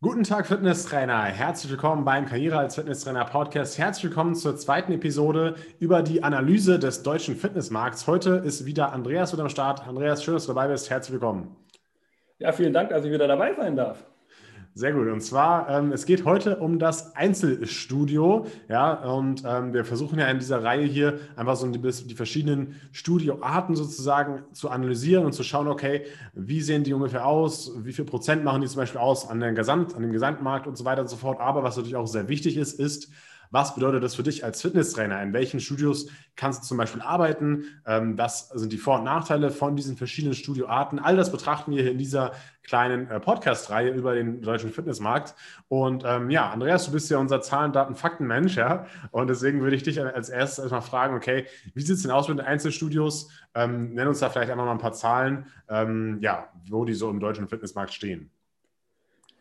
Guten Tag, Fitnesstrainer. Herzlich willkommen beim Karriere als Fitnesstrainer Podcast. Herzlich willkommen zur zweiten Episode über die Analyse des deutschen Fitnessmarkts. Heute ist wieder Andreas mit am Start. Andreas, schön, dass du dabei bist. Herzlich willkommen. Ja, vielen Dank, dass ich wieder dabei sein darf. Sehr gut. Und zwar, ähm, es geht heute um das Einzelstudio. Ja, und ähm, wir versuchen ja in dieser Reihe hier einfach so die, die, verschiedenen Studioarten sozusagen zu analysieren und zu schauen, okay, wie sehen die ungefähr aus? Wie viel Prozent machen die zum Beispiel aus an, Gesamt, an dem Gesamtmarkt und so weiter und so fort. Aber was natürlich auch sehr wichtig ist, ist, was bedeutet das für dich als Fitnesstrainer? In welchen Studios kannst du zum Beispiel arbeiten? Ähm, was sind die Vor- und Nachteile von diesen verschiedenen Studioarten? All das betrachten wir hier in dieser kleinen äh, Podcast-Reihe über den deutschen Fitnessmarkt. Und ähm, ja, Andreas, du bist ja unser Zahlen, Daten, Fakten-Mensch, ja. Und deswegen würde ich dich als erstes erstmal fragen, okay, wie sieht es denn aus mit den Einzelstudios? Ähm, nenn uns da vielleicht einfach mal ein paar Zahlen, ähm, ja, wo die so im deutschen Fitnessmarkt stehen.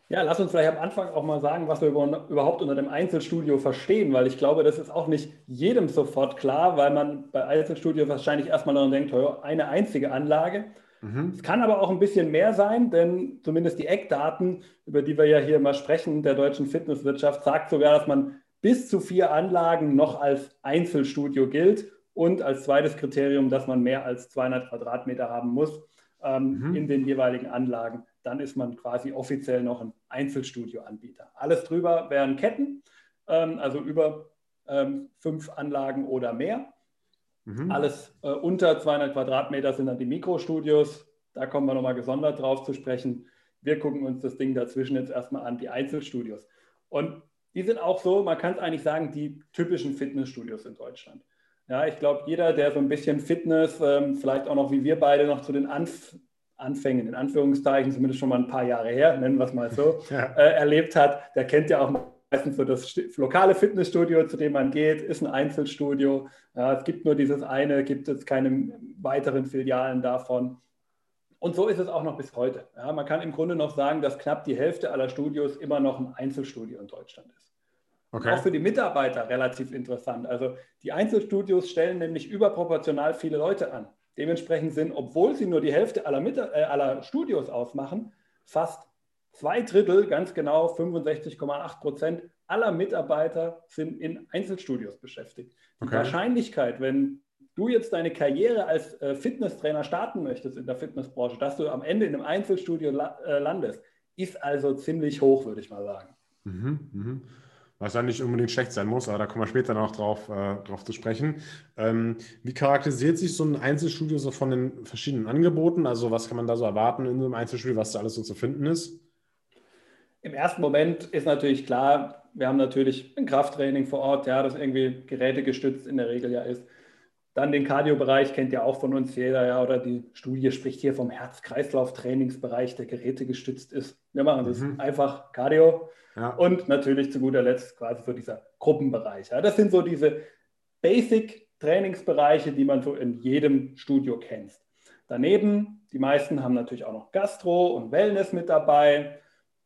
Ja, lass uns vielleicht am Anfang auch mal sagen, was wir überhaupt unter dem Einzelstudio verstehen, weil ich glaube, das ist auch nicht jedem sofort klar, weil man bei Einzelstudio wahrscheinlich erstmal daran denkt, eine einzige Anlage. Mhm. Es kann aber auch ein bisschen mehr sein, denn zumindest die Eckdaten, über die wir ja hier mal sprechen, der deutschen Fitnesswirtschaft, sagt sogar, dass man bis zu vier Anlagen noch als Einzelstudio gilt und als zweites Kriterium, dass man mehr als 200 Quadratmeter haben muss ähm, mhm. in den jeweiligen Anlagen dann ist man quasi offiziell noch ein Einzelstudioanbieter. Alles drüber wären Ketten, ähm, also über ähm, fünf Anlagen oder mehr. Mhm. Alles äh, unter 200 Quadratmeter sind dann die Mikrostudios. Da kommen wir nochmal gesondert drauf zu sprechen. Wir gucken uns das Ding dazwischen jetzt erstmal an, die Einzelstudios. Und die sind auch so, man kann es eigentlich sagen, die typischen Fitnessstudios in Deutschland. Ja, ich glaube, jeder, der so ein bisschen Fitness, ähm, vielleicht auch noch wie wir beide noch zu den Anf Anfängen, in Anführungszeichen, zumindest schon mal ein paar Jahre her, nennen wir es mal so, ja. äh, erlebt hat, der kennt ja auch meistens so das lokale Fitnessstudio, zu dem man geht, ist ein Einzelstudio. Ja, es gibt nur dieses eine, gibt es keine weiteren Filialen davon. Und so ist es auch noch bis heute. Ja, man kann im Grunde noch sagen, dass knapp die Hälfte aller Studios immer noch ein Einzelstudio in Deutschland ist. Okay. Auch für die Mitarbeiter relativ interessant. Also die Einzelstudios stellen nämlich überproportional viele Leute an. Dementsprechend sind, obwohl sie nur die Hälfte aller, Mit äh, aller Studios ausmachen, fast zwei Drittel, ganz genau 65,8 Prozent aller Mitarbeiter sind in Einzelstudios beschäftigt. Die okay. Wahrscheinlichkeit, wenn du jetzt deine Karriere als äh, Fitnesstrainer starten möchtest in der Fitnessbranche, dass du am Ende in einem Einzelstudio la äh, landest, ist also ziemlich hoch, würde ich mal sagen. Mhm, mh was ja nicht unbedingt schlecht sein muss, aber da kommen wir später noch drauf, äh, drauf zu sprechen. Ähm, wie charakterisiert sich so ein Einzelstudio so von den verschiedenen Angeboten? Also was kann man da so erwarten in so einem Einzelstudio, was da alles so zu finden ist? Im ersten Moment ist natürlich klar, wir haben natürlich ein Krafttraining vor Ort, ja, das irgendwie gerätegestützt in der Regel ja ist. Dann den Cardio-Bereich kennt ja auch von uns jeder, ja, oder die Studie spricht hier vom Herz-Kreislauf-Trainingsbereich, der gerätegestützt ist. Wir machen das mhm. einfach Cardio. Ja. Und natürlich zu guter Letzt quasi so dieser Gruppenbereich. Ja. Das sind so diese Basic-Trainingsbereiche, die man so in jedem Studio kennt. Daneben, die meisten haben natürlich auch noch Gastro und Wellness mit dabei.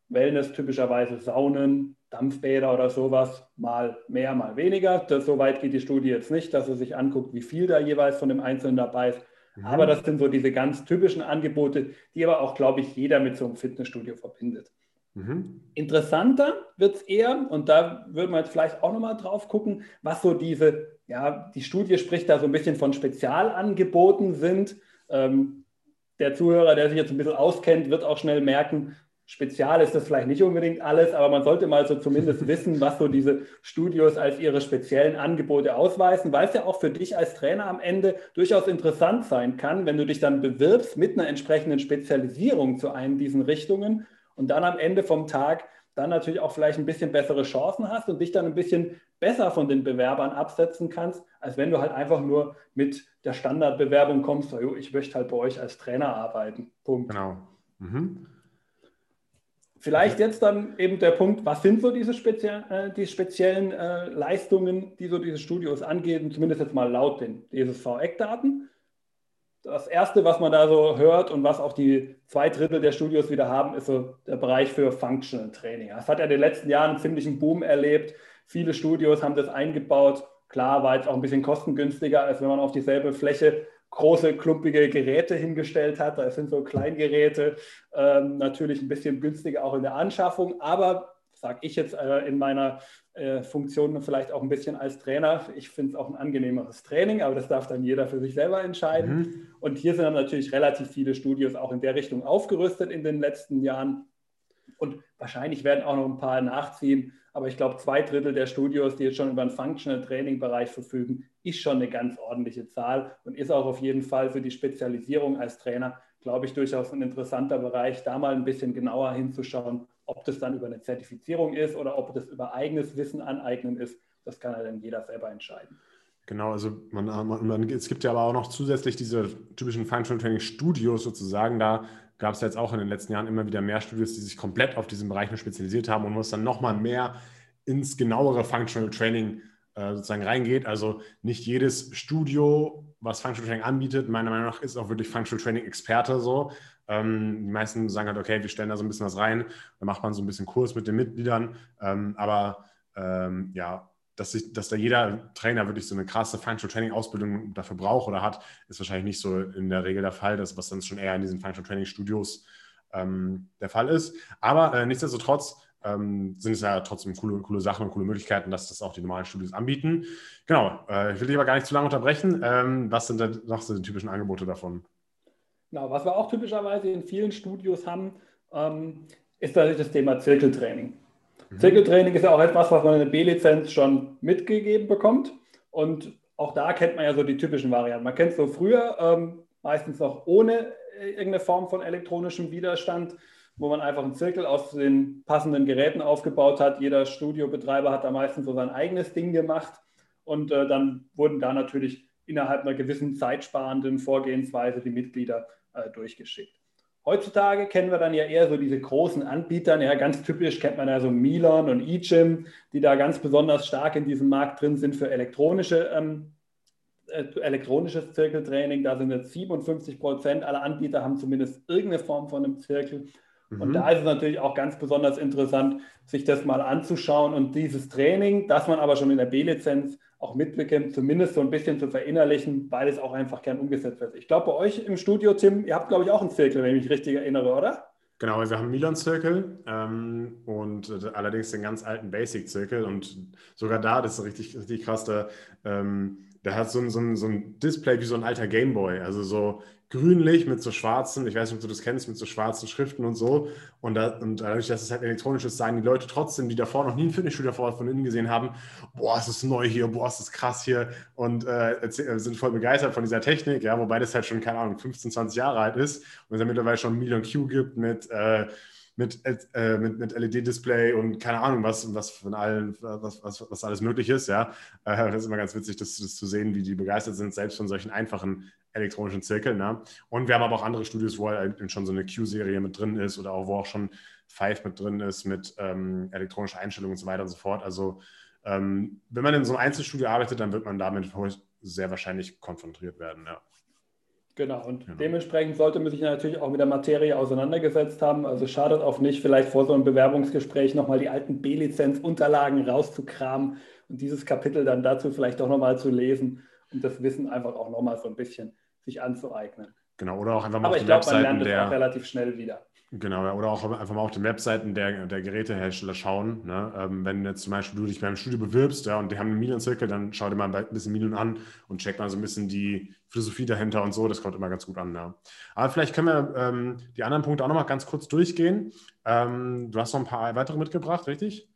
Wellness typischerweise Saunen, Dampfbäder oder sowas, mal mehr, mal weniger. Das, so weit geht die Studie jetzt nicht, dass sie sich anguckt, wie viel da jeweils von dem Einzelnen dabei ist. Mhm. Aber das sind so diese ganz typischen Angebote, die aber auch, glaube ich, jeder mit so einem Fitnessstudio verbindet. Mhm. Interessanter wird es eher, und da würden wir jetzt vielleicht auch nochmal drauf gucken, was so diese, ja, die Studie spricht da so ein bisschen von Spezialangeboten sind. Ähm, der Zuhörer, der sich jetzt ein bisschen auskennt, wird auch schnell merken, spezial ist das vielleicht nicht unbedingt alles, aber man sollte mal so zumindest wissen, was so diese Studios als ihre speziellen Angebote ausweisen, weil es ja auch für dich als Trainer am Ende durchaus interessant sein kann, wenn du dich dann bewirbst mit einer entsprechenden Spezialisierung zu einem diesen Richtungen und dann am Ende vom Tag dann natürlich auch vielleicht ein bisschen bessere Chancen hast und dich dann ein bisschen besser von den Bewerbern absetzen kannst, als wenn du halt einfach nur mit der Standardbewerbung kommst, so, ich möchte halt bei euch als Trainer arbeiten. Punkt. Genau. Mhm. Vielleicht jetzt dann eben der Punkt, was sind so diese, spezie äh, die speziellen äh, Leistungen, die so diese Studios angeben, zumindest jetzt mal laut den DSV-Eckdaten das Erste, was man da so hört und was auch die zwei Drittel der Studios wieder haben, ist so der Bereich für Functional Training. Das hat ja in den letzten Jahren einen ziemlichen Boom erlebt. Viele Studios haben das eingebaut. Klar, war jetzt auch ein bisschen kostengünstiger, als wenn man auf dieselbe Fläche große, klumpige Geräte hingestellt hat. Das sind so Kleingeräte, ähm, natürlich ein bisschen günstiger auch in der Anschaffung, aber sage ich jetzt äh, in meiner äh, Funktion vielleicht auch ein bisschen als Trainer. Ich finde es auch ein angenehmeres Training, aber das darf dann jeder für sich selber entscheiden. Mhm. Und hier sind dann natürlich relativ viele Studios auch in der Richtung aufgerüstet in den letzten Jahren. Und wahrscheinlich werden auch noch ein paar nachziehen. Aber ich glaube, zwei Drittel der Studios, die jetzt schon über einen Functional Training Bereich verfügen, ist schon eine ganz ordentliche Zahl und ist auch auf jeden Fall für die Spezialisierung als Trainer, glaube ich, durchaus ein interessanter Bereich, da mal ein bisschen genauer hinzuschauen, ob das dann über eine Zertifizierung ist oder ob das über eigenes Wissen aneignen ist. Das kann ja dann jeder selber entscheiden. Genau, also man, man, es gibt ja aber auch noch zusätzlich diese typischen Functional Training Studios sozusagen. Da gab es jetzt auch in den letzten Jahren immer wieder mehr Studios, die sich komplett auf diesen Bereich spezialisiert haben und wo es dann nochmal mehr ins genauere Functional Training äh, sozusagen reingeht. Also nicht jedes Studio, was Functional Training anbietet, meiner Meinung nach ist auch wirklich Functional Training Experte so. Ähm, die meisten sagen halt, okay, wir stellen da so ein bisschen was rein, dann macht man so ein bisschen Kurs mit den Mitgliedern. Ähm, aber ähm, ja, dass, sich, dass da jeder Trainer wirklich so eine krasse Functional Training Ausbildung dafür braucht oder hat, ist wahrscheinlich nicht so in der Regel der Fall, das, was dann schon eher in diesen Functional Training Studios ähm, der Fall ist. Aber äh, nichtsdestotrotz ähm, sind es ja trotzdem coole, coole Sachen und coole Möglichkeiten, dass das auch die normalen Studios anbieten. Genau, äh, ich will dich aber gar nicht zu lange unterbrechen. Ähm, was sind denn noch so die typischen Angebote davon? Genau, was wir auch typischerweise in vielen Studios haben, ähm, ist natürlich das Thema Zirkeltraining. Mhm. Zirkeltraining ist ja auch etwas, was man in der B-Lizenz schon mitgegeben bekommt. Und auch da kennt man ja so die typischen Varianten. Man kennt es so früher, ähm, meistens noch ohne äh, irgendeine Form von elektronischem Widerstand, wo man einfach einen Zirkel aus den passenden Geräten aufgebaut hat. Jeder Studiobetreiber hat da meistens so sein eigenes Ding gemacht. Und äh, dann wurden da natürlich innerhalb einer gewissen zeitsparenden Vorgehensweise die Mitglieder äh, durchgeschickt. Heutzutage kennen wir dann ja eher so diese großen Anbieter. Ja, ganz typisch kennt man ja so Milan und eGym, die da ganz besonders stark in diesem Markt drin sind für elektronische, ähm, äh, elektronisches Zirkeltraining. Da sind jetzt 57 Prozent aller Anbieter haben zumindest irgendeine Form von einem Zirkel. Mhm. Und da ist es natürlich auch ganz besonders interessant, sich das mal anzuschauen und dieses Training, das man aber schon in der B-Lizenz auch mitbekommt, zumindest so ein bisschen zu verinnerlichen, weil es auch einfach gern umgesetzt wird. Ich glaube, bei euch im Studio, Tim, ihr habt, glaube ich, auch einen Zirkel, wenn ich mich richtig erinnere, oder? Genau, wir haben Milan-Zirkel ähm, und äh, allerdings den ganz alten Basic-Zirkel und sogar da, das ist richtig, richtig krass, da, ähm, der hat so ein, so, ein, so ein Display wie so ein alter Gameboy, also so grünlich mit so schwarzen, ich weiß nicht, ob du das kennst, mit so schwarzen Schriften und so. Und, da, und dadurch, dass es halt elektronisch ist, sagen die Leute trotzdem, die davor noch nie ein Fitnessstudio davor von innen gesehen haben, boah, es ist neu hier, boah, es ist krass hier und äh, sind voll begeistert von dieser Technik, ja, wobei das halt schon, keine Ahnung, 15, 20 Jahre alt ist und es ja mittlerweile schon Million Q gibt mit äh, mit, äh, mit, mit LED-Display und keine Ahnung, was, was von allen, was, was, was alles möglich ist, ja. Äh, das ist immer ganz witzig, das, das, zu sehen, wie die begeistert sind, selbst von solchen einfachen elektronischen Zirkeln. Ne? Und wir haben aber auch andere Studios, wo halt schon so eine Q-Serie mit drin ist oder auch wo auch schon Five mit drin ist mit ähm, elektronischer Einstellung und so weiter und so fort. Also ähm, wenn man in so einem Einzelstudio arbeitet, dann wird man damit sehr wahrscheinlich konfrontiert werden, ja. Genau, und genau. dementsprechend sollte man sich natürlich auch mit der Materie auseinandergesetzt haben. Also schadet auch nicht, vielleicht vor so einem Bewerbungsgespräch nochmal die alten B-Lizenz-Unterlagen rauszukramen und dieses Kapitel dann dazu vielleicht auch nochmal zu lesen und das Wissen einfach auch nochmal so ein bisschen sich anzueignen. Genau, oder auch einfach mal Aber auf den glaub, Webseiten man lernt das auch relativ schnell wieder. Genau, oder auch einfach mal auf den Webseiten der, der Gerätehersteller schauen. Ne? Ähm, wenn jetzt zum Beispiel du dich beim Studio bewirbst ja, und die haben einen Milan-Zirkel, dann schau dir mal ein bisschen Milan an und check mal so ein bisschen die Philosophie dahinter und so. Das kommt immer ganz gut an. Ja. Aber vielleicht können wir ähm, die anderen Punkte auch noch mal ganz kurz durchgehen. Ähm, du hast noch ein paar weitere mitgebracht, richtig?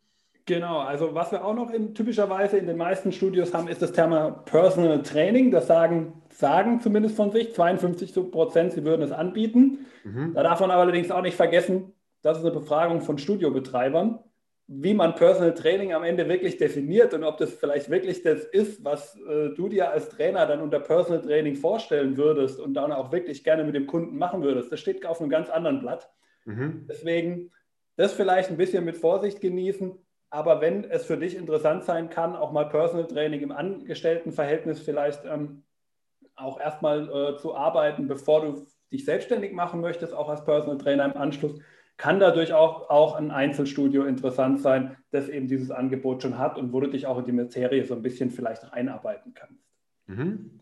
Genau, also was wir auch noch in, typischerweise in den meisten Studios haben, ist das Thema Personal Training. Das sagen, sagen zumindest von sich 52 Prozent, sie würden es anbieten. Mhm. Da darf man aber allerdings auch nicht vergessen, das ist eine Befragung von Studiobetreibern, wie man Personal Training am Ende wirklich definiert und ob das vielleicht wirklich das ist, was äh, du dir als Trainer dann unter Personal Training vorstellen würdest und dann auch wirklich gerne mit dem Kunden machen würdest. Das steht auf einem ganz anderen Blatt. Mhm. Deswegen das vielleicht ein bisschen mit Vorsicht genießen aber wenn es für dich interessant sein kann, auch mal Personal Training im Angestelltenverhältnis vielleicht ähm, auch erstmal äh, zu arbeiten, bevor du dich selbstständig machen möchtest, auch als Personal Trainer im Anschluss, kann dadurch auch, auch ein Einzelstudio interessant sein, das eben dieses Angebot schon hat und wo du dich auch in die Materie so ein bisschen vielleicht reinarbeiten kannst. Mhm.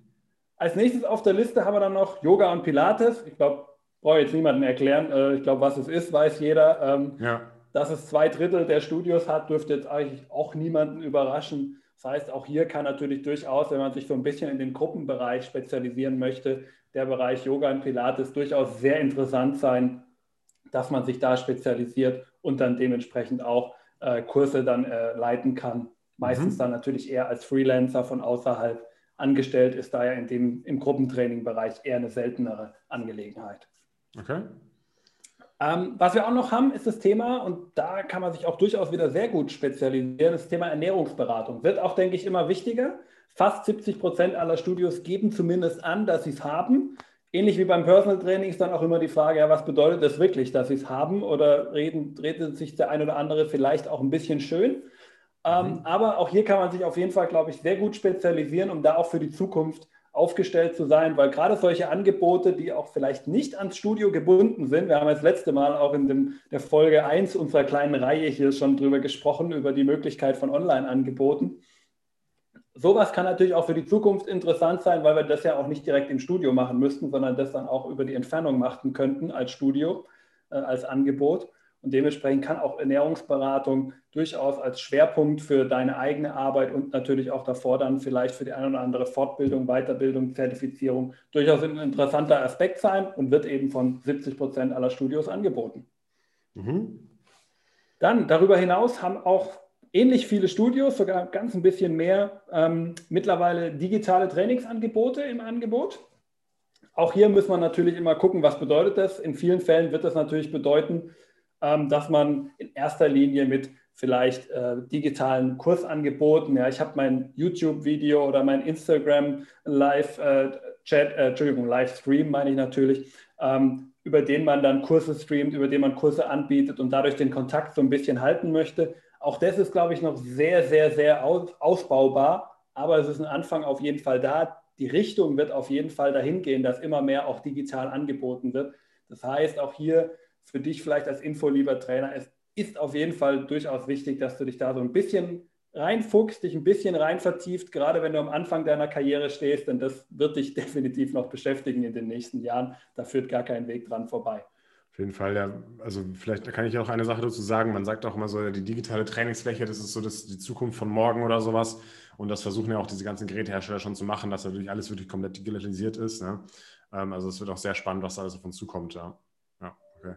Als nächstes auf der Liste haben wir dann noch Yoga und Pilates. Ich glaube, brauche jetzt niemandem erklären. Äh, ich glaube, was es ist, weiß jeder. Ähm, ja. Dass es zwei Drittel der Studios hat, dürfte jetzt eigentlich auch niemanden überraschen. Das heißt, auch hier kann natürlich durchaus, wenn man sich so ein bisschen in den Gruppenbereich spezialisieren möchte, der Bereich Yoga und Pilates durchaus sehr interessant sein, dass man sich da spezialisiert und dann dementsprechend auch äh, Kurse dann äh, leiten kann. Meistens mhm. dann natürlich eher als Freelancer von außerhalb angestellt ist, daher in dem, im Gruppentraining-Bereich eher eine seltenere Angelegenheit. Okay. Ähm, was wir auch noch haben, ist das Thema, und da kann man sich auch durchaus wieder sehr gut spezialisieren, das Thema Ernährungsberatung. Wird auch, denke ich, immer wichtiger. Fast 70 Prozent aller Studios geben zumindest an, dass sie es haben. Ähnlich wie beim Personal Training ist dann auch immer die Frage, ja, was bedeutet das wirklich, dass sie es haben? Oder reden, redet sich der ein oder andere vielleicht auch ein bisschen schön? Ähm, mhm. aber auch hier kann man sich auf jeden Fall, glaube ich, sehr gut spezialisieren, um da auch für die Zukunft aufgestellt zu sein, weil gerade solche Angebote, die auch vielleicht nicht ans Studio gebunden sind, wir haben das letzte Mal auch in dem, der Folge 1 unserer kleinen Reihe hier schon drüber gesprochen, über die Möglichkeit von Online-Angeboten. Sowas kann natürlich auch für die Zukunft interessant sein, weil wir das ja auch nicht direkt im Studio machen müssten, sondern das dann auch über die Entfernung machen könnten als Studio, äh, als Angebot. Und dementsprechend kann auch Ernährungsberatung durchaus als Schwerpunkt für deine eigene Arbeit und natürlich auch davor dann vielleicht für die eine oder andere Fortbildung, Weiterbildung, Zertifizierung durchaus ein interessanter Aspekt sein und wird eben von 70 Prozent aller Studios angeboten. Mhm. Dann darüber hinaus haben auch ähnlich viele Studios, sogar ganz ein bisschen mehr, ähm, mittlerweile digitale Trainingsangebote im Angebot. Auch hier muss man natürlich immer gucken, was bedeutet das. In vielen Fällen wird das natürlich bedeuten, ähm, dass man in erster Linie mit vielleicht äh, digitalen Kursangeboten, ja, ich habe mein YouTube-Video oder mein Instagram Live-Chat, äh, äh, Entschuldigung, Livestream meine ich natürlich, ähm, über den man dann Kurse streamt, über den man Kurse anbietet und dadurch den Kontakt so ein bisschen halten möchte. Auch das ist, glaube ich, noch sehr, sehr, sehr aus, ausbaubar, aber es ist ein Anfang auf jeden Fall da. Die Richtung wird auf jeden Fall dahin gehen, dass immer mehr auch digital angeboten wird. Das heißt, auch hier für dich vielleicht als Info, lieber Trainer, es ist auf jeden Fall durchaus wichtig, dass du dich da so ein bisschen reinfuchst, dich ein bisschen rein vertieft, gerade wenn du am Anfang deiner Karriere stehst, denn das wird dich definitiv noch beschäftigen in den nächsten Jahren. Da führt gar kein Weg dran vorbei. Auf jeden Fall, ja. Also vielleicht kann ich auch eine Sache dazu sagen. Man sagt auch immer so, die digitale Trainingsfläche, das ist so das, die Zukunft von morgen oder sowas. Und das versuchen ja auch diese ganzen Gerätehersteller schon zu machen, dass natürlich alles wirklich komplett digitalisiert ist. Ne? Ähm, also es wird auch sehr spannend, was da alles auf uns zukommt. Ja, ja okay.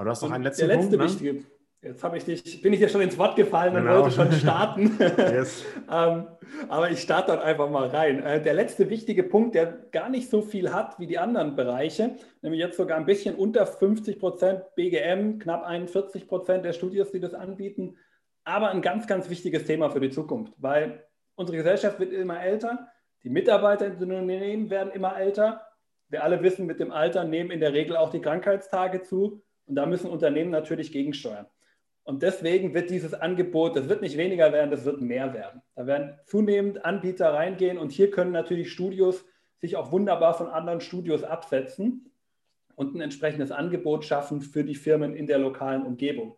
Aber du hast noch einen letzten der letzte Punkt, ne? Jetzt ich dich, bin ich dir schon ins Wort gefallen und genau. wollte schon starten. yes. ähm, aber ich starte dort einfach mal rein. Äh, der letzte wichtige Punkt, der gar nicht so viel hat wie die anderen Bereiche, nämlich jetzt sogar ein bisschen unter 50 Prozent BGM, knapp 41 Prozent der Studios, die das anbieten, aber ein ganz, ganz wichtiges Thema für die Zukunft, weil unsere Gesellschaft wird immer älter, die Mitarbeiter in den Unternehmen werden immer älter. Wir alle wissen, mit dem Alter nehmen in der Regel auch die Krankheitstage zu. Und da müssen Unternehmen natürlich gegensteuern. Und deswegen wird dieses Angebot, das wird nicht weniger werden, das wird mehr werden. Da werden zunehmend Anbieter reingehen und hier können natürlich Studios sich auch wunderbar von anderen Studios absetzen und ein entsprechendes Angebot schaffen für die Firmen in der lokalen Umgebung.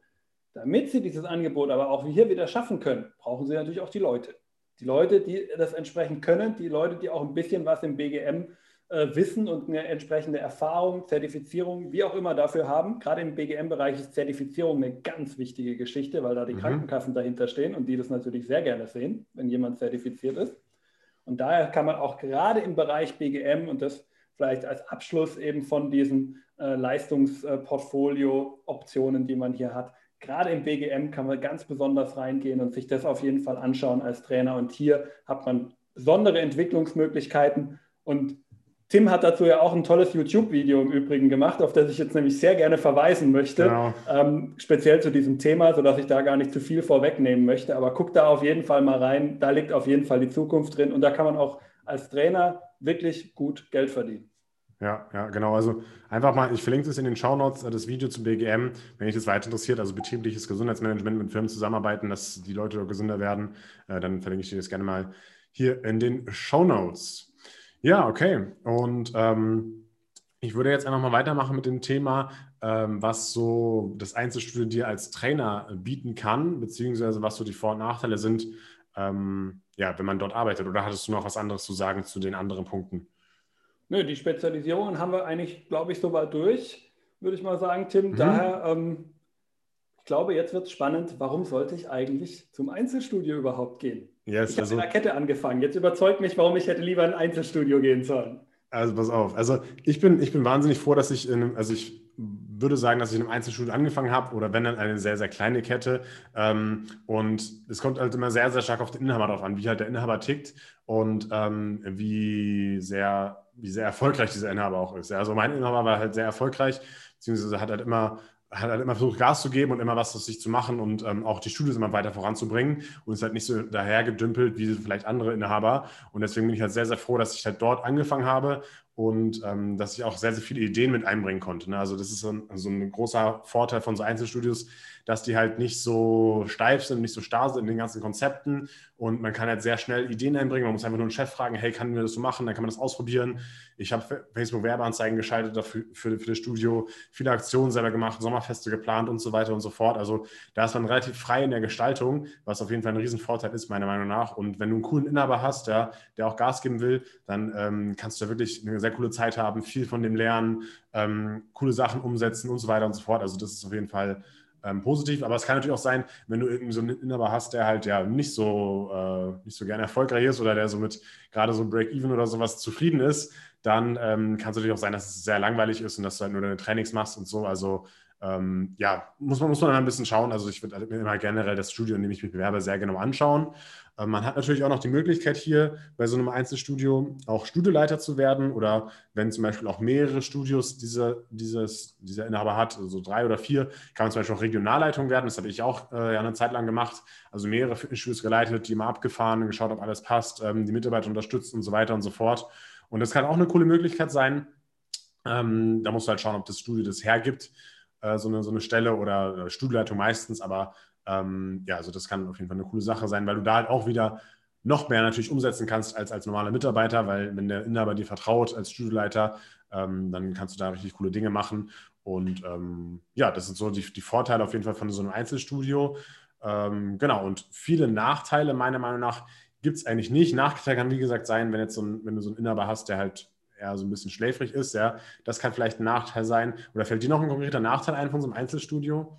Damit sie dieses Angebot aber auch hier wieder schaffen können, brauchen sie natürlich auch die Leute. Die Leute, die das entsprechend können, die Leute, die auch ein bisschen was im BGM Wissen und eine entsprechende Erfahrung, Zertifizierung, wie auch immer dafür haben. Gerade im BGM-Bereich ist Zertifizierung eine ganz wichtige Geschichte, weil da die mhm. Krankenkassen dahinter stehen und die das natürlich sehr gerne sehen, wenn jemand zertifiziert ist. Und daher kann man auch gerade im Bereich BGM und das vielleicht als Abschluss eben von diesen äh, Leistungsportfolio-Optionen, die man hier hat, gerade im BGM kann man ganz besonders reingehen und sich das auf jeden Fall anschauen als Trainer. Und hier hat man besondere Entwicklungsmöglichkeiten und Tim hat dazu ja auch ein tolles YouTube-Video im Übrigen gemacht, auf das ich jetzt nämlich sehr gerne verweisen möchte, genau. ähm, speziell zu diesem Thema, sodass ich da gar nicht zu viel vorwegnehmen möchte. Aber guck da auf jeden Fall mal rein, da liegt auf jeden Fall die Zukunft drin und da kann man auch als Trainer wirklich gut Geld verdienen. Ja, ja, genau. Also einfach mal, ich verlinke es in den Shownotes, äh, das Video zum BGM, wenn dich das weiter interessiert, also betriebliches Gesundheitsmanagement mit Firmen zusammenarbeiten, dass die Leute gesünder werden, äh, dann verlinke ich dir das gerne mal hier in den Shownotes. Ja, okay. Und ähm, ich würde jetzt einfach mal weitermachen mit dem Thema, ähm, was so das Einzelstudio dir als Trainer bieten kann, beziehungsweise was so die Vor- und Nachteile sind, ähm, ja, wenn man dort arbeitet. Oder hattest du noch was anderes zu sagen zu den anderen Punkten? Nö, die Spezialisierungen haben wir eigentlich, glaube ich, soweit durch, würde ich mal sagen, Tim. Mhm. Daher, ähm, ich glaube, jetzt wird es spannend. Warum sollte ich eigentlich zum Einzelstudio überhaupt gehen? Yes, ich habe also, in der Kette angefangen. Jetzt überzeugt mich, warum ich hätte lieber in ein Einzelstudio gehen sollen. Also pass auf. Also ich bin, ich bin wahnsinnig froh, dass ich in einem, also ich würde sagen, dass ich in einem Einzelstudio angefangen habe oder wenn dann eine sehr, sehr kleine Kette. Ähm, und es kommt halt immer sehr, sehr stark auf den Inhaber drauf an, wie halt der Inhaber tickt und ähm, wie sehr wie sehr erfolgreich dieser Inhaber auch ist. Also mein Inhaber war halt sehr erfolgreich, beziehungsweise hat halt immer hat halt immer versucht, Gas zu geben und immer was aus sich zu machen und ähm, auch die Studios immer weiter voranzubringen und ist halt nicht so dahergedümpelt wie vielleicht andere Inhaber. Und deswegen bin ich halt sehr, sehr froh, dass ich halt dort angefangen habe und ähm, dass ich auch sehr, sehr viele Ideen mit einbringen konnte. Ne? Also das ist so ein, so ein, großer Vorteil von so Einzelstudios, dass die halt nicht so steif sind, nicht so starr sind in den ganzen Konzepten und man kann halt sehr schnell Ideen einbringen. Man muss einfach nur einen Chef fragen, hey, kann wir das so machen? Dann kann man das ausprobieren. Ich habe Facebook-Werbeanzeigen geschaltet dafür, für, für das Studio, viele Aktionen selber gemacht, Sommerfeste geplant und so weiter und so fort. Also da ist man relativ frei in der Gestaltung, was auf jeden Fall ein Riesenvorteil ist, meiner Meinung nach. Und wenn du einen coolen Inhaber hast, ja, der auch Gas geben will, dann ähm, kannst du da wirklich eine sehr coole Zeit haben, viel von dem lernen, ähm, coole Sachen umsetzen und so weiter und so fort. Also das ist auf jeden Fall ähm, positiv, aber es kann natürlich auch sein, wenn du irgendwie so einen Inhaber hast, der halt ja nicht so, äh, nicht so gerne erfolgreich ist oder der so mit gerade so Break-Even oder sowas zufrieden ist, dann ähm, kann es natürlich auch sein, dass es sehr langweilig ist und dass du halt nur deine Trainings machst und so. Also ähm, ja, muss man, muss man ein bisschen schauen. Also ich würde mir immer generell das Studio, in dem ich mich bewerbe, sehr genau anschauen. Ähm, man hat natürlich auch noch die Möglichkeit hier bei so einem Einzelstudio auch Studioleiter zu werden oder wenn zum Beispiel auch mehrere Studios diese, dieses, dieser Inhaber hat, also drei oder vier, kann man zum Beispiel auch Regionalleitung werden. Das habe ich auch äh, ja eine Zeit lang gemacht. Also mehrere Fitnessstudios geleitet, die immer abgefahren und geschaut, ob alles passt, ähm, die Mitarbeiter unterstützt und so weiter und so fort. Und das kann auch eine coole Möglichkeit sein. Ähm, da musst du halt schauen, ob das Studio das hergibt. Äh, so, eine, so eine Stelle oder Studieleitung meistens, aber ähm, ja, also das kann auf jeden Fall eine coole Sache sein, weil du da halt auch wieder noch mehr natürlich umsetzen kannst als als normaler Mitarbeiter, weil wenn der Inhaber dir vertraut als Studioleiter, ähm, dann kannst du da richtig coole Dinge machen. Und ähm, ja, das sind so die, die Vorteile auf jeden Fall von so einem Einzelstudio. Ähm, genau, und viele Nachteile meiner Meinung nach gibt es eigentlich nicht. Nachteil kann, wie gesagt, sein, wenn, jetzt so ein, wenn du so einen Inhaber hast, der halt eher so ein bisschen schläfrig ist, ja, das kann vielleicht ein Nachteil sein. Oder fällt dir noch ein konkreter Nachteil ein von so einem Einzelstudio?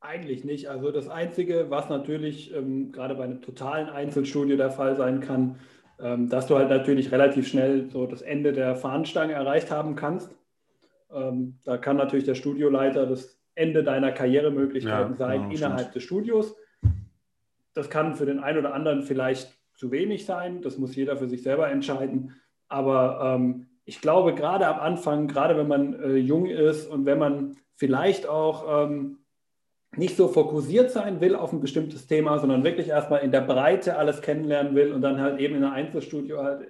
Eigentlich nicht. Also das Einzige, was natürlich ähm, gerade bei einem totalen Einzelstudio der Fall sein kann, ähm, dass du halt natürlich relativ schnell so das Ende der Fahnenstange erreicht haben kannst. Ähm, da kann natürlich der Studioleiter das Ende deiner Karrieremöglichkeiten ja, sein genau, innerhalb stimmt. des Studios. Das kann für den einen oder anderen vielleicht zu wenig sein. Das muss jeder für sich selber entscheiden. Aber ähm, ich glaube, gerade am Anfang, gerade wenn man äh, jung ist und wenn man vielleicht auch ähm, nicht so fokussiert sein will auf ein bestimmtes Thema, sondern wirklich erstmal in der Breite alles kennenlernen will und dann halt eben in einem Einzelstudio halt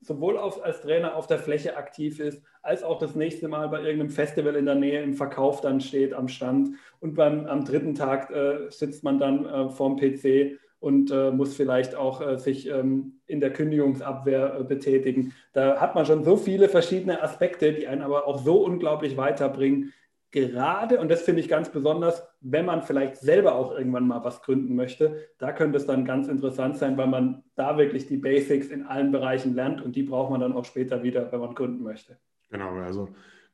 sowohl auf, als Trainer auf der Fläche aktiv ist, als auch das nächste Mal bei irgendeinem Festival in der Nähe im Verkauf dann steht am Stand und beim, am dritten Tag äh, sitzt man dann äh, vorm PC und äh, muss vielleicht auch äh, sich ähm, in der Kündigungsabwehr äh, betätigen. Da hat man schon so viele verschiedene Aspekte, die einen aber auch so unglaublich weiterbringen. Gerade, und das finde ich ganz besonders, wenn man vielleicht selber auch irgendwann mal was gründen möchte, da könnte es dann ganz interessant sein, weil man da wirklich die Basics in allen Bereichen lernt und die braucht man dann auch später wieder, wenn man gründen möchte. Genau, also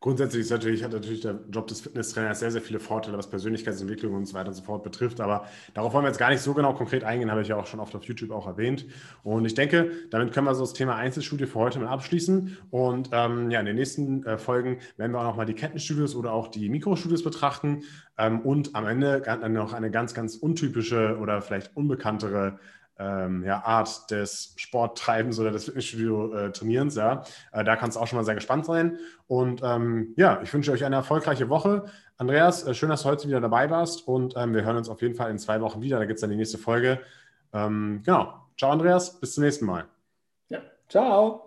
Grundsätzlich ist natürlich, hat natürlich der Job des Fitnesstrainers sehr, sehr viele Vorteile, was Persönlichkeitsentwicklung und so weiter und so fort betrifft. Aber darauf wollen wir jetzt gar nicht so genau konkret eingehen, habe ich ja auch schon oft auf YouTube auch erwähnt. Und ich denke, damit können wir so das Thema Einzelstudie für heute mal abschließen. Und ähm, ja, in den nächsten äh, Folgen werden wir auch nochmal die Kettenstudios oder auch die Mikrostudios betrachten. Ähm, und am Ende dann noch eine ganz, ganz untypische oder vielleicht unbekanntere ähm, ja, Art des Sporttreibens oder des Fitnessstudio-Trainierens. Ja. Äh, da kannst du auch schon mal sehr gespannt sein. Und ähm, ja, ich wünsche euch eine erfolgreiche Woche. Andreas, äh, schön, dass du heute wieder dabei warst und ähm, wir hören uns auf jeden Fall in zwei Wochen wieder. Da gibt es dann die nächste Folge. Ähm, genau. Ciao, Andreas. Bis zum nächsten Mal. Ja, ciao.